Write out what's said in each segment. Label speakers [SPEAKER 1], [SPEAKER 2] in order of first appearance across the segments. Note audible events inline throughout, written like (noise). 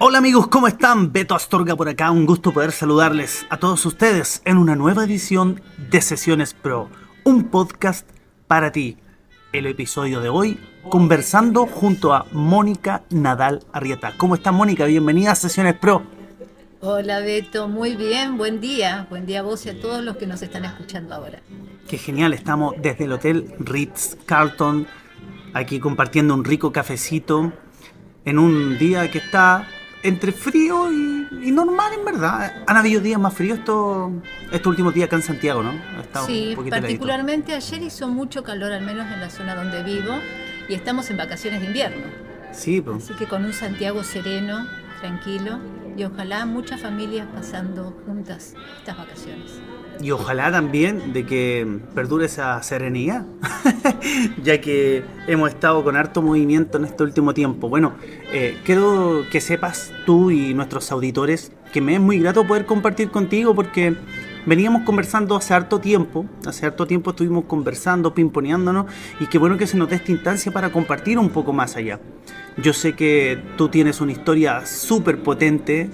[SPEAKER 1] Hola amigos, ¿cómo están? Beto Astorga por acá, un gusto poder saludarles a todos ustedes en una nueva edición de Sesiones Pro, un podcast para ti. El episodio de hoy, conversando junto a Mónica Nadal Arrieta. ¿Cómo estás Mónica? Bienvenida a Sesiones Pro.
[SPEAKER 2] Hola Beto, muy bien, buen día, buen día a vos y a todos los que nos están escuchando ahora.
[SPEAKER 1] Qué genial, estamos desde el Hotel Ritz Carlton, aquí compartiendo un rico cafecito en un día que está entre frío y, normal en verdad. Han habido días más fríos estos, estos últimos días acá en Santiago, ¿no?
[SPEAKER 2] sí, particularmente ayer hizo mucho calor, al menos en la zona donde vivo, y estamos en vacaciones de invierno.
[SPEAKER 1] Sí, pues.
[SPEAKER 2] Así que con un Santiago sereno, tranquilo, y ojalá muchas familias pasando juntas estas vacaciones.
[SPEAKER 1] Y ojalá también de que perdure esa serenidad, (laughs) ya que hemos estado con harto movimiento en este último tiempo. Bueno, eh, quiero que sepas tú y nuestros auditores que me es muy grato poder compartir contigo porque veníamos conversando hace harto tiempo, hace harto tiempo estuvimos conversando, pimponeándonos y qué bueno que se nos dé esta instancia para compartir un poco más allá. Yo sé que tú tienes una historia súper potente,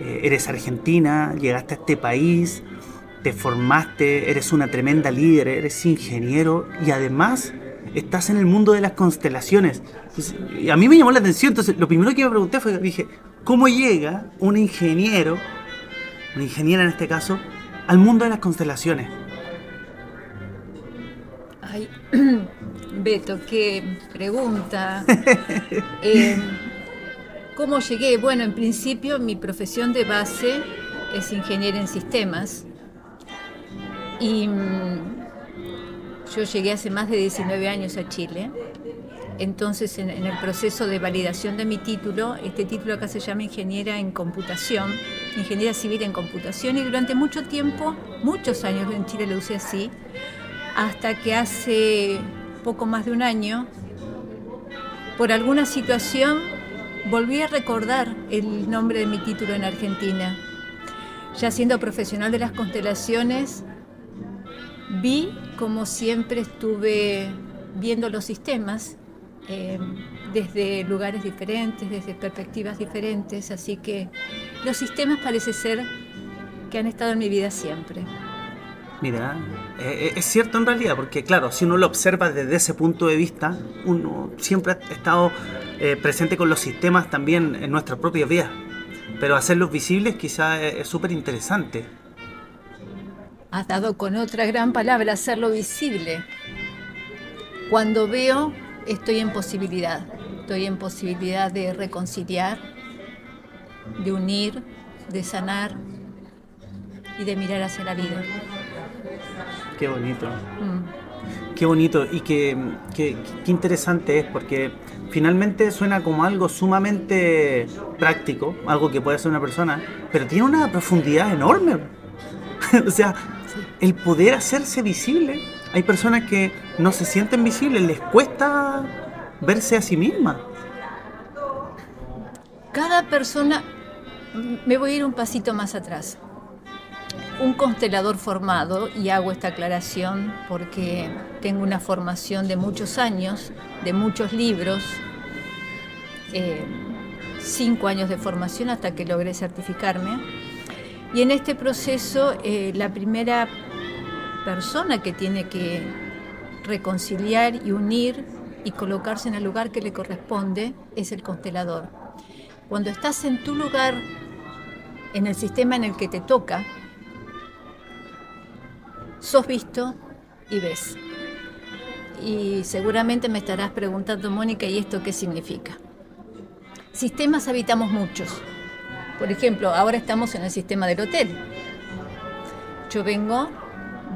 [SPEAKER 1] eh, eres argentina, llegaste a este país, te formaste, eres una tremenda líder, eres ingeniero y además estás en el mundo de las constelaciones. a mí me llamó la atención, entonces lo primero que me pregunté fue, dije, ¿cómo llega un ingeniero, una ingeniera en este caso, al mundo de las constelaciones?
[SPEAKER 2] Ay, (clears throat) Beto, qué pregunta. (laughs) Eh, ¿Cómo llegué? Bueno, en principio mi profesión de base es ingeniera en sistemas y mm, yo llegué hace más de 19 años a Chile. Entonces, en, el proceso de validación de mi título, este título acá se llama Ingeniera en Computación, Ingeniera Civil en Computación, y durante mucho tiempo, muchos años en Chile lo usé así, hasta que hace poco más de un año, por alguna situación, volví a recordar el nombre de mi título en Argentina. Ya siendo profesional de las constelaciones, Vi, como siempre, estuve viendo los sistemas eh, desde lugares diferentes, desde perspectivas diferentes, así que los sistemas parece ser que han estado en mi vida siempre.
[SPEAKER 1] Mira, eh, eh, es cierto en realidad, porque claro, si uno lo observa desde ese punto de vista, uno siempre ha estado presente con los sistemas también en nuestras propias vidas, pero hacerlos visibles quizás es súper interesante
[SPEAKER 2] has dado con otra gran palabra, hacerlo visible. Cuando veo, estoy en posibilidad, estoy en posibilidad de reconciliar, de unir, de sanar y de mirar hacia la vida.
[SPEAKER 1] Qué bonito. Mm. Qué bonito y qué, qué, interesante es porque finalmente suena como algo sumamente práctico, algo que puede hacer una persona, pero tiene una profundidad enorme. (laughs) o sea, el poder hacerse visible. Hay personas que no se sienten visibles, les cuesta verse a sí misma.
[SPEAKER 2] Cada persona, me voy a ir un pasito más atrás. Un constelador formado, y hago esta aclaración porque tengo una formación de muchos años, de muchos libros, eh, cinco años de formación hasta que logré certificarme y en este proceso, eh, la primera persona que tiene que reconciliar y unir y colocarse en el lugar que le corresponde es el constelador. Cuando estás en tu lugar, en el sistema en el que te toca, sos visto y ves. Y seguramente me estarás preguntando, Mónica, ¿y esto qué significa? Sistemas habitamos muchos por ejemplo, ahora estamos en el sistema del hotel. Yo vengo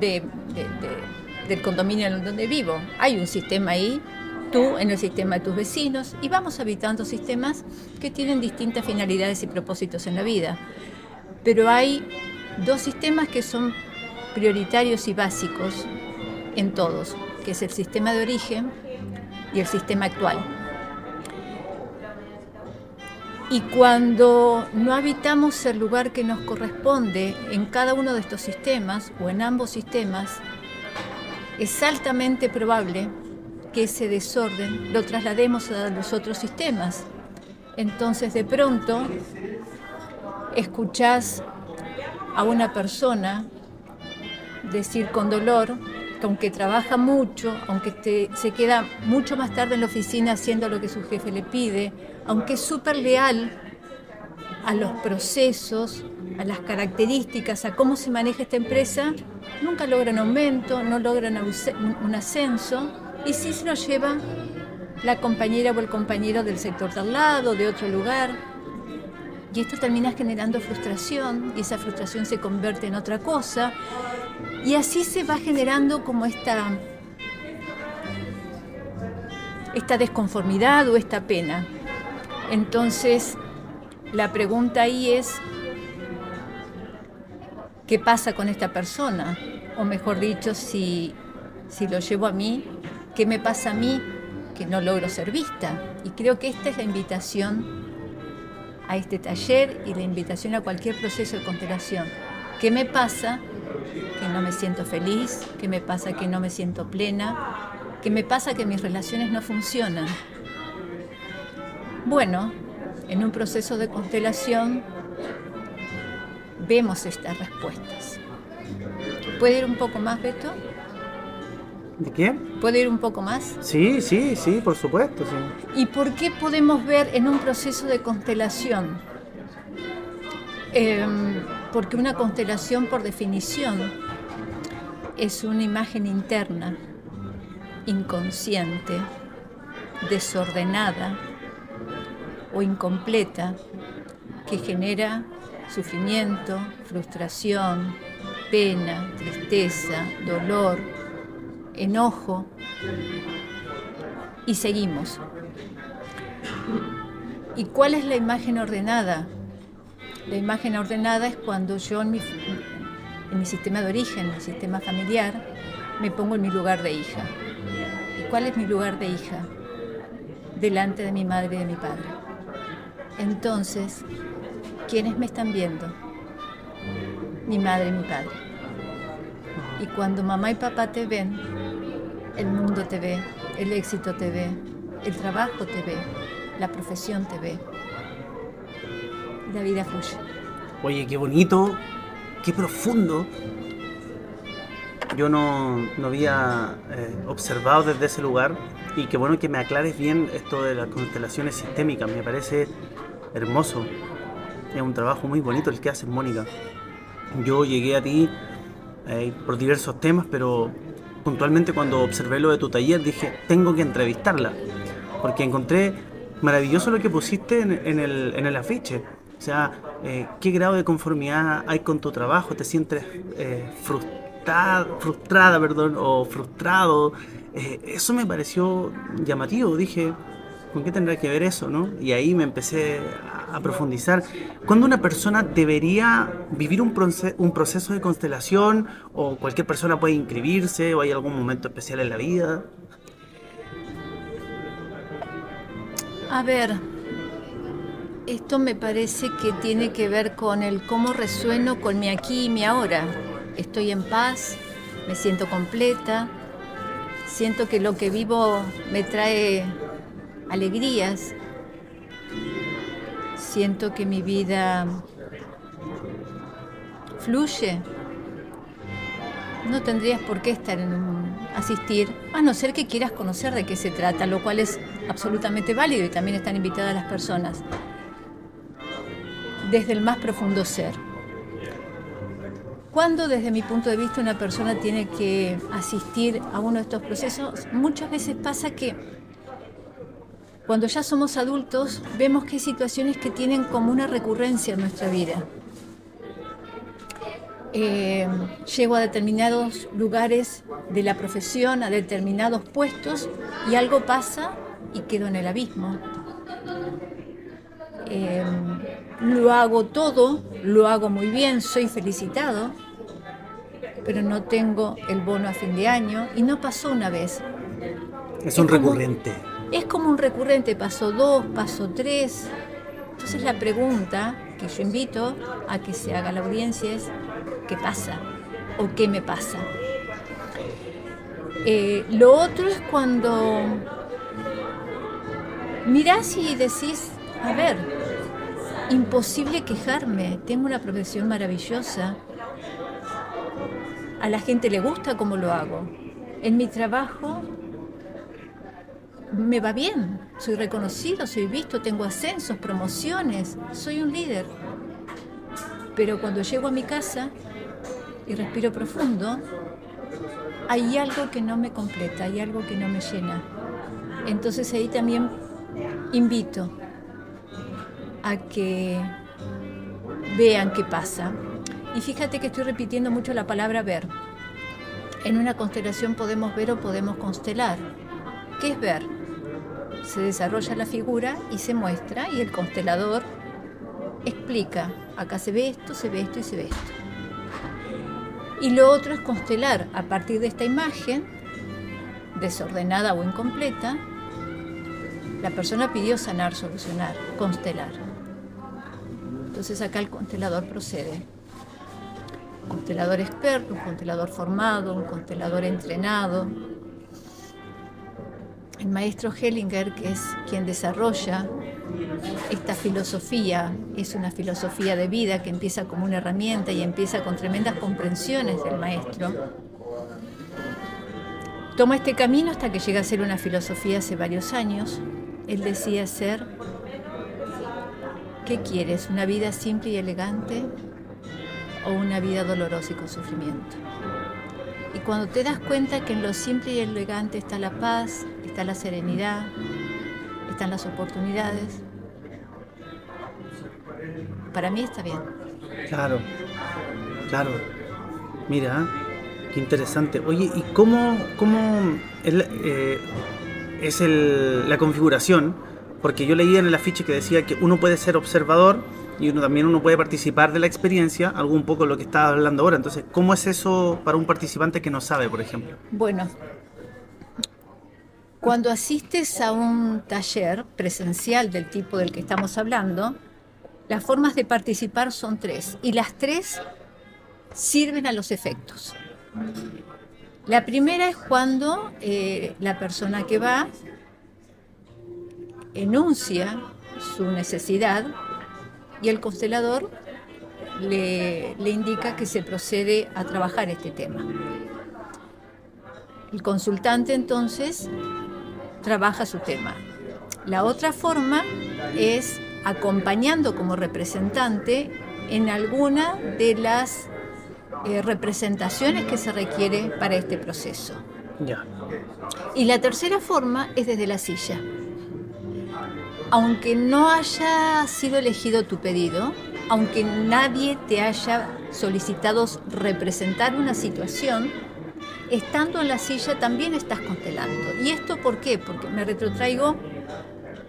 [SPEAKER 2] del condominio en donde vivo. Hay un sistema ahí, tú en el sistema de tus vecinos, y vamos habitando sistemas que tienen distintas finalidades y propósitos en la vida. Pero hay dos sistemas que son prioritarios y básicos en todos, que es el sistema de origen y el sistema actual. Y cuando no habitamos el lugar que nos corresponde en cada uno de estos sistemas o en ambos sistemas, es altamente probable que ese desorden lo traslademos a los otros sistemas. Entonces de pronto escuchás a una persona decir con dolor que aunque trabaja mucho, aunque se queda mucho más tarde en la oficina haciendo lo que su jefe le pide, aunque es súper leal a los procesos, a las características, a cómo se maneja esta empresa, nunca logran aumento, no logran un ascenso y sí se lo lleva la compañera o el compañero del sector de al lado, de otro lugar. Y esto termina generando frustración y esa frustración se convierte en otra cosa. Y así se va generando como esta, esta desconformidad o esta pena. Entonces, la pregunta ahí es, ¿qué pasa con esta persona? O mejor dicho, si, si lo llevo a mí, ¿qué me pasa a mí que no logro ser vista? Y creo que esta es la invitación a este taller y la invitación a cualquier proceso de constelación. ¿Qué me pasa que no me siento feliz? ¿Qué me pasa que no me siento plena? ¿Qué me pasa que mis relaciones no funcionan? Bueno, en un proceso de constelación vemos estas respuestas. ¿Puede ir un poco más, Beto?
[SPEAKER 1] ¿De qué?
[SPEAKER 2] ¿Puede ir un poco más?
[SPEAKER 1] Sí, sí, sí, por supuesto. Sí.
[SPEAKER 2] ¿Y por qué podemos ver en un proceso de constelación? Em, porque una constelación, por definición, es una imagen interna, inconsciente, desordenada, o incompleta que genera sufrimiento, frustración, pena, tristeza, dolor, enojo y seguimos. ¿Y cuál es la imagen ordenada? La imagen ordenada es cuando yo en mi, sistema de origen, en mi sistema familiar, me pongo en mi lugar de hija. ¿Y cuál es mi lugar de hija? Delante de mi madre y de mi padre. Entonces, ¿quiénes me están viendo? Mi madre y mi padre. Y cuando mamá y papá te ven, el mundo te ve, el éxito te ve, el trabajo te ve, la profesión te ve. La vida fluye.
[SPEAKER 1] Oye, qué bonito, qué profundo. Yo no, había eh, observado desde ese lugar y qué bueno que me aclares bien esto de las constelaciones sistémicas. Me parece hermoso. Es un trabajo muy bonito el que haces, Mónica. Yo llegué a ti eh, por diversos temas, pero puntualmente cuando observé lo de tu taller dije, tengo que entrevistarla, porque encontré maravilloso lo que pusiste en, el, en el, afiche. O sea, eh, qué grado de conformidad hay con tu trabajo, te sientes eh, frustrada, perdón, o frustrado. eso me pareció llamativo. Dije, ¿con qué tendrá que ver eso? ¿no? Y ahí me empecé a, profundizar. ¿Cuándo una persona debería vivir un, un proceso de constelación o cualquier persona puede inscribirse o hay algún momento especial en la vida?
[SPEAKER 2] A ver, esto me parece que tiene que ver con el cómo resueno con mi aquí y mi ahora. Estoy en paz, me siento completa, siento que lo que vivo me trae alegrías. Siento que mi vida fluye. No tendrías por qué estar en asistir, a no ser que quieras conocer de qué se trata, lo cual es absolutamente válido y también están invitadas las personas desde el más profundo ser. Cuando desde mi punto de vista una persona tiene que asistir a uno de estos procesos, muchas veces pasa que cuando ya somos adultos, vemos que hay situaciones que tienen como una recurrencia en nuestra vida. Eh, llego a determinados lugares de la profesión, a determinados puestos, y algo pasa y quedo en el abismo. Eh, lo hago todo, lo hago muy bien, soy felicitado, pero no tengo el bono a fin de año y no pasó una vez.
[SPEAKER 1] Es un recurrente
[SPEAKER 2] es como un recurrente, paso dos, paso tres. Entonces la pregunta que yo invito a que se haga la audiencia es, ¿qué pasa? ¿O qué me pasa? Eh, lo otro es cuando mirás y decís, a ver, imposible quejarme, tengo una profesión maravillosa, a la gente le gusta cómo lo hago, en mi trabajo me va bien, soy reconocido, soy visto, tengo ascensos, promociones, soy un líder. Pero cuando llego a mi casa y respiro profundo, hay algo que no me completa, hay algo que no me llena. Entonces ahí también invito a que vean qué pasa. Y fíjate que estoy repitiendo mucho la palabra ver. En una constelación podemos ver o podemos constelar. ¿Qué es ver? Se desarrolla la figura y se muestra y el constelador explica, acá se ve esto, se ve esto y se ve esto. Y lo otro es constelar a partir de esta imagen, desordenada o incompleta, la persona pidió sanar, solucionar, constelar. Entonces acá el constelador procede. Un constelador experto, un constelador formado, un constelador entrenado. El maestro Hellinger, que es quien desarrolla esta filosofía, es una filosofía de vida que empieza como una herramienta y empieza con tremendas comprensiones del maestro. Toma este camino hasta que llega a ser una filosofía hace varios años él decía ser, ¿qué quieres? ¿Una vida simple y elegante o una vida dolorosa y con sufrimiento? Y cuando te das cuenta que en lo simple y elegante está la paz, está la serenidad, están las oportunidades, para mí está bien.
[SPEAKER 1] Claro, claro. Mira, qué interesante. Oye, ¿y cómo, cómo el, eh, es el, la configuración, porque yo leía en el afiche que decía que uno puede ser observador y uno también uno puede participar de la experiencia, algo un poco lo que estaba hablando ahora. Entonces, ¿cómo es eso para un participante que no sabe, por ejemplo?
[SPEAKER 2] Bueno, cuando asistes a un taller presencial del tipo del que estamos hablando, las formas de participar son tres y las tres sirven a los efectos. La primera es cuando eh, la persona que va enuncia su necesidad y el constelador le, le, indica que se procede a trabajar este tema. El consultante entonces trabaja su tema. La otra forma es acompañando como representante en alguna de las eh, representaciones que se requiere para este proceso. Y la tercera forma es desde la silla. Aunque no haya sido elegido tu pedido, aunque nadie te haya solicitado representar una situación, estando en la silla también estás constelando. ¿Y esto por qué? Porque me retrotraigo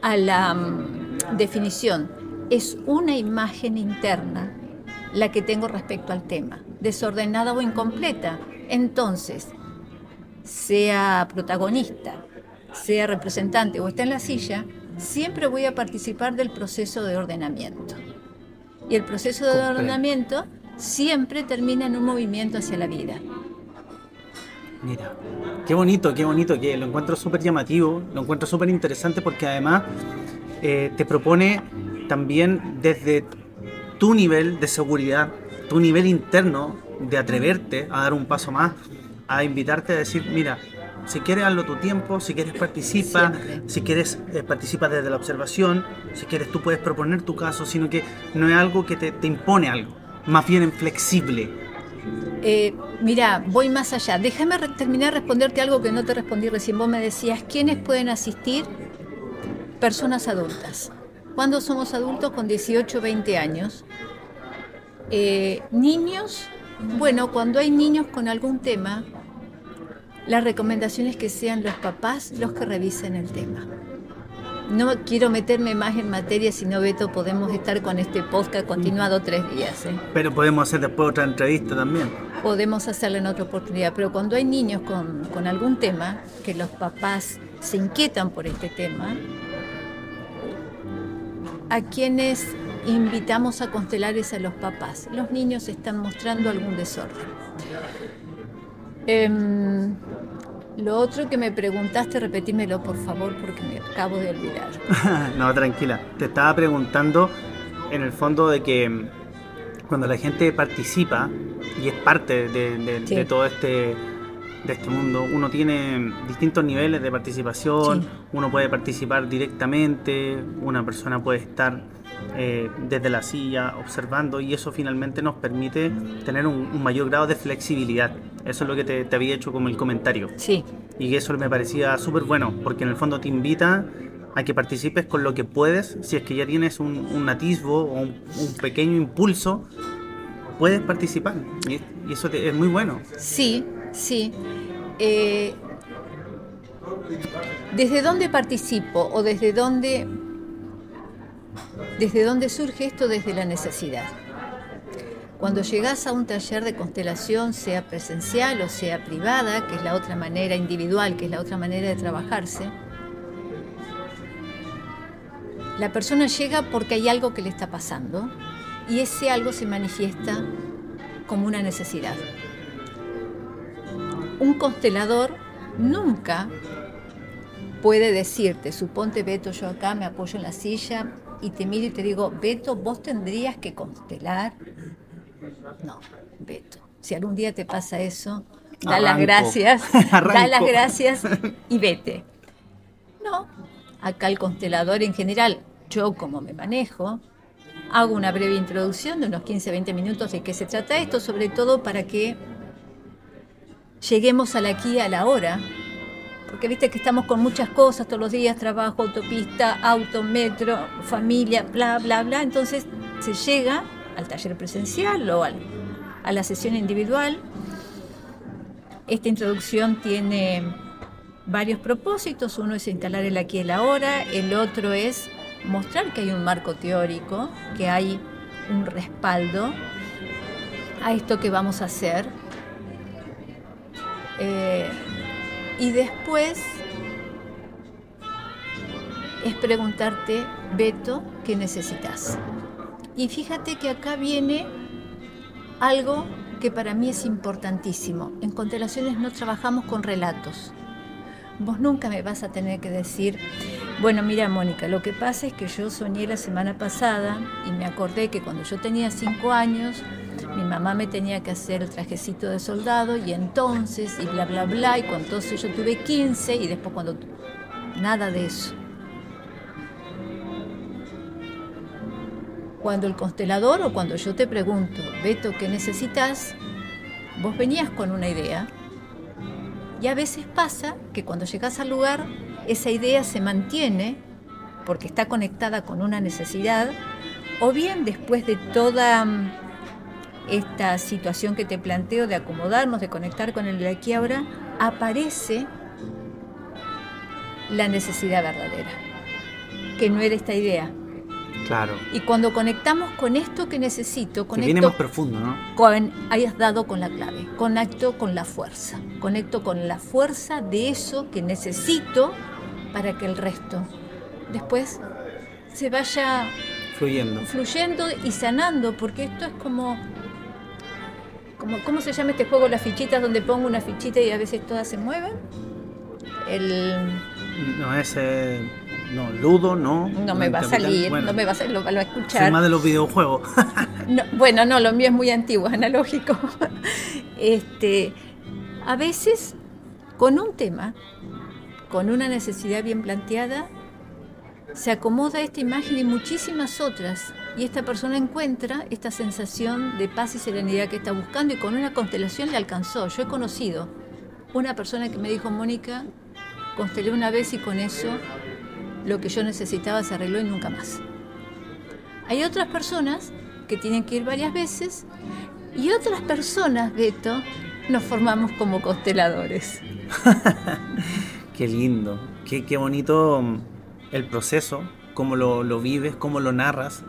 [SPEAKER 2] a la mm, definición. Es una imagen interna la que tengo respecto al tema, desordenada o incompleta. Entonces, sea protagonista, sea representante o esté en la silla, siempre voy a participar del proceso de ordenamiento. Y el proceso de ordenamiento siempre termina en un movimiento hacia la vida.
[SPEAKER 1] Mira, qué bonito, qué bonito, que lo encuentro súper llamativo, lo encuentro súper interesante porque además eh, te propone también desde tu nivel de seguridad, tu nivel interno de atreverte a dar un paso más, a invitarte a decir, mira, si quieres hazlo tu tiempo, si quieres participa, si quieres eh, participa desde la observación, si quieres tú puedes proponer tu caso, sino que no es algo que te, impone algo, más bien en flexible.
[SPEAKER 2] Eh, mira, voy más allá. Déjame terminar de responderte algo que no te respondí recién. Vos me decías, ¿quiénes pueden asistir? Personas adultas. Cuando somos adultos con 18 o 20 años, eh, niños, bueno, cuando hay niños con algún tema, la recomendación es que sean los papás los que revisen el tema. No quiero meterme más en materia, si no, Beto, podemos estar con este podcast continuado tres días. ¿eh?
[SPEAKER 1] Pero podemos hacer después otra entrevista también.
[SPEAKER 2] Podemos hacerla en otra oportunidad, pero cuando hay niños con, con algún tema, que los papás se inquietan por este tema, a quienes invitamos a constelar es a los papás. Los niños están mostrando algún desorden. Em, Lo otro que me preguntaste, repetímelo por favor porque me acabo de olvidar. (laughs)
[SPEAKER 1] no, tranquila. Te estaba preguntando en el fondo de que mm, cuando la gente participa y es parte de, todo este de este mundo, uno tiene distintos niveles de participación, uno puede participar directamente, una persona puede estar eh, desde la silla observando y eso finalmente nos permite tener un, mayor grado de flexibilidad. Eso es lo que te, había hecho como el comentario.
[SPEAKER 2] Sí.
[SPEAKER 1] Y eso me parecía súper bueno, porque en el fondo te invita a que participes con lo que puedes, si es que ya tienes un, atisbo o un, pequeño impulso, puedes participar. Y, eso es muy bueno.
[SPEAKER 2] Sí, sí. Eh, ¿Desde dónde participo o desde dónde, desde dónde surge esto? Desde la necesidad. Cuando llegas a un taller de constelación, sea presencial o sea privada, que es la otra manera individual, que es la otra manera de trabajarse, la persona llega porque hay algo que le está pasando y ese algo se manifiesta como una necesidad. Un constelador nunca puede decirte, suponte Beto, yo acá me apoyo en la silla y te miro y te digo, Beto, vos tendrías que constelar. No, Beto, si algún día te pasa eso, da las gracias, (laughs) da las gracias y vete. No, acá el constelador en general, yo como me manejo, hago una breve introducción de unos 15-20 minutos de qué se trata esto, sobre todo para que lleguemos al aquí a la hora, porque viste que estamos con muchas cosas todos los días, trabajo, autopista, auto, metro, familia, bla, bla, bla, entonces se llega al taller presencial o a la sesión individual. Esta introducción tiene varios propósitos. Uno es instalar el aquí y el ahora, el otro es mostrar que hay un marco teórico, que hay un respaldo a esto que vamos a hacer. Eh, y después es preguntarte, Beto, ¿qué necesitas? Y fíjate que acá viene algo que para mí es importantísimo. En constelaciones no trabajamos con relatos. Vos nunca me vas a tener que decir, bueno, mira Mónica, lo que pasa es que yo soñé la semana pasada y me acordé que cuando yo tenía cinco años, mi mamá me tenía que hacer el trajecito de soldado y entonces, y bla, bla, bla, y cuando entonces yo tuve 15 y después cuando... Nada de eso. Cuando el constelador o cuando yo te pregunto, Beto, ¿qué necesitas? Vos venías con una idea y a veces pasa que cuando llegas al lugar esa idea se mantiene porque está conectada con una necesidad o bien después de toda mm, esta situación que te planteo de acomodarnos, de conectar con el de aquí ahora, aparece la necesidad verdadera, que no era esta idea,
[SPEAKER 1] Claro.
[SPEAKER 2] Y cuando conectamos con esto que necesito, conecto,
[SPEAKER 1] viene más profundo, ¿no?
[SPEAKER 2] Con, hayas dado con la clave. Conecto con la fuerza. Conecto con la fuerza de eso que necesito para que el resto después se vaya
[SPEAKER 1] fluyendo.
[SPEAKER 2] Fluyendo y sanando, porque esto es como como, ¿cómo se llama este juego? Las fichitas donde pongo una fichita y a veces todas se mueven. El...
[SPEAKER 1] No, ese no, Ludo, no.
[SPEAKER 2] No me va a salir, no me va a salir, lo, va a escuchar.
[SPEAKER 1] más de los videojuegos. (laughs)
[SPEAKER 2] bueno, no, lo mío es muy antiguo, es analógico. (laughs) este, a veces, con un tema, con una necesidad bien planteada, se acomoda esta imagen y muchísimas otras. Y esta persona encuentra esta sensación de paz y serenidad que está buscando y con una constelación le alcanzó. Yo he conocido una persona que me dijo, Mónica, constelé una vez y con eso lo que yo necesitaba se arregló y nunca más. Hay otras personas que tienen que ir varias veces y otras personas, Beto, nos formamos como consteladores. (laughs)
[SPEAKER 1] qué lindo, qué, qué, bonito el proceso, cómo lo, vives, cómo lo narras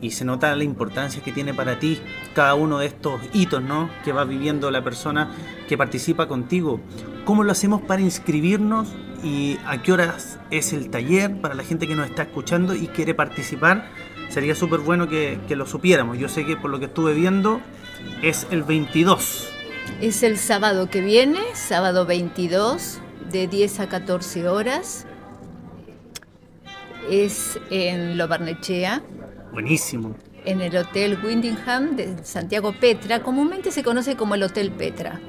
[SPEAKER 1] y se nota la importancia que tiene para ti cada uno de estos hitos ¿no? que va viviendo la persona que participa contigo. ¿Cómo lo hacemos para inscribirnos y a qué horas es el taller para la gente que nos está escuchando y quiere participar. Sería súper bueno que, lo supiéramos. Yo sé que por lo que estuve viendo es el 22
[SPEAKER 2] Es el sábado que viene, sábado 22, de 10 a 14 horas. Es en Lo Barnechea.
[SPEAKER 1] Buenísimo.
[SPEAKER 2] En el Hotel Windingham de Santiago Petra. Comúnmente se conoce como el Hotel Petra.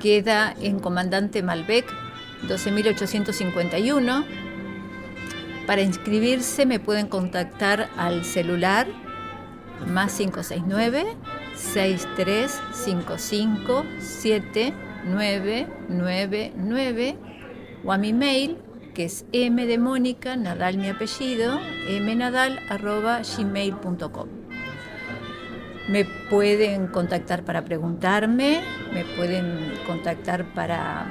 [SPEAKER 2] Queda en Comandante Malbec 12.851. Para inscribirse me pueden contactar al celular más 569 6355 7999 o a mi mail que es m de Mónica, Nadal mi apellido, mnadal. Me pueden contactar para preguntarme, me pueden contactar para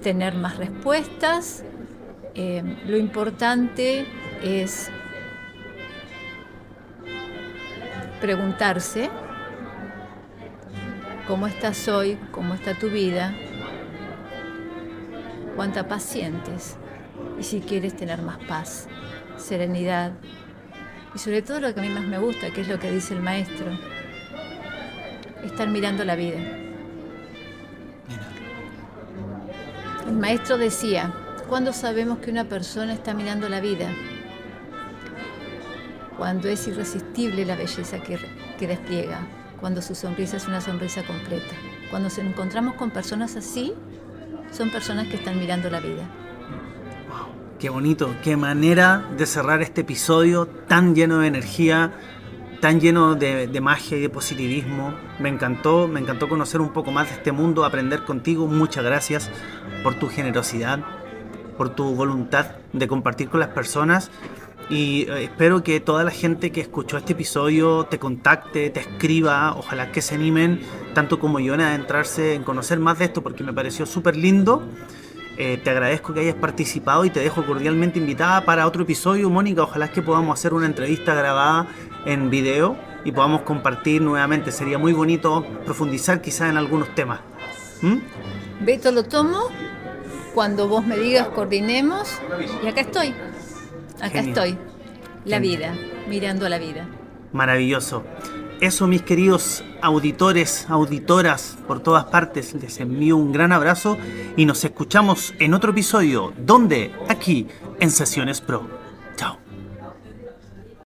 [SPEAKER 2] tener más respuestas. Eh, lo importante es preguntarse cómo estás hoy, cómo está tu vida, cuánta paz sientes y si quieres tener más paz, serenidad y sobre todo lo que a mí más me gusta, que es lo que dice el maestro, estar mirando la vida. El maestro decía, ¿cuándo sabemos que una persona está mirando la vida? Cuando es irresistible la belleza que, que despliega, cuando su sonrisa es una sonrisa completa. Cuando nos encontramos con personas así, son personas que están mirando la vida.
[SPEAKER 1] Qué bonito, qué manera de cerrar este episodio tan lleno de energía, tan lleno de, magia y de positivismo. Me encantó, me encantó conocer un poco más de este mundo, aprender contigo. Muchas gracias por tu generosidad, por tu voluntad de compartir con las personas. Y eh, espero que toda la gente que escuchó este episodio te contacte, te escriba, ojalá que se animen, tanto como yo, en adentrarse en conocer más de esto, porque me pareció súper lindo. Eh, te agradezco que hayas participado y te dejo cordialmente invitada para otro episodio, Mónica. Ojalá que podamos hacer una entrevista grabada en video y podamos compartir nuevamente. Sería muy bonito profundizar quizás en algunos temas.
[SPEAKER 2] ¿Mm? Beto, lo tomo cuando vos me digas coordinemos y acá estoy. Acá Genial. estoy. La Genial. vida, mirando a la vida.
[SPEAKER 1] Maravilloso. Eso, mis queridos auditores, auditoras por todas partes, les envío un gran abrazo y nos escuchamos en otro episodio. ¿Dónde? Aquí, en Sesiones Pro.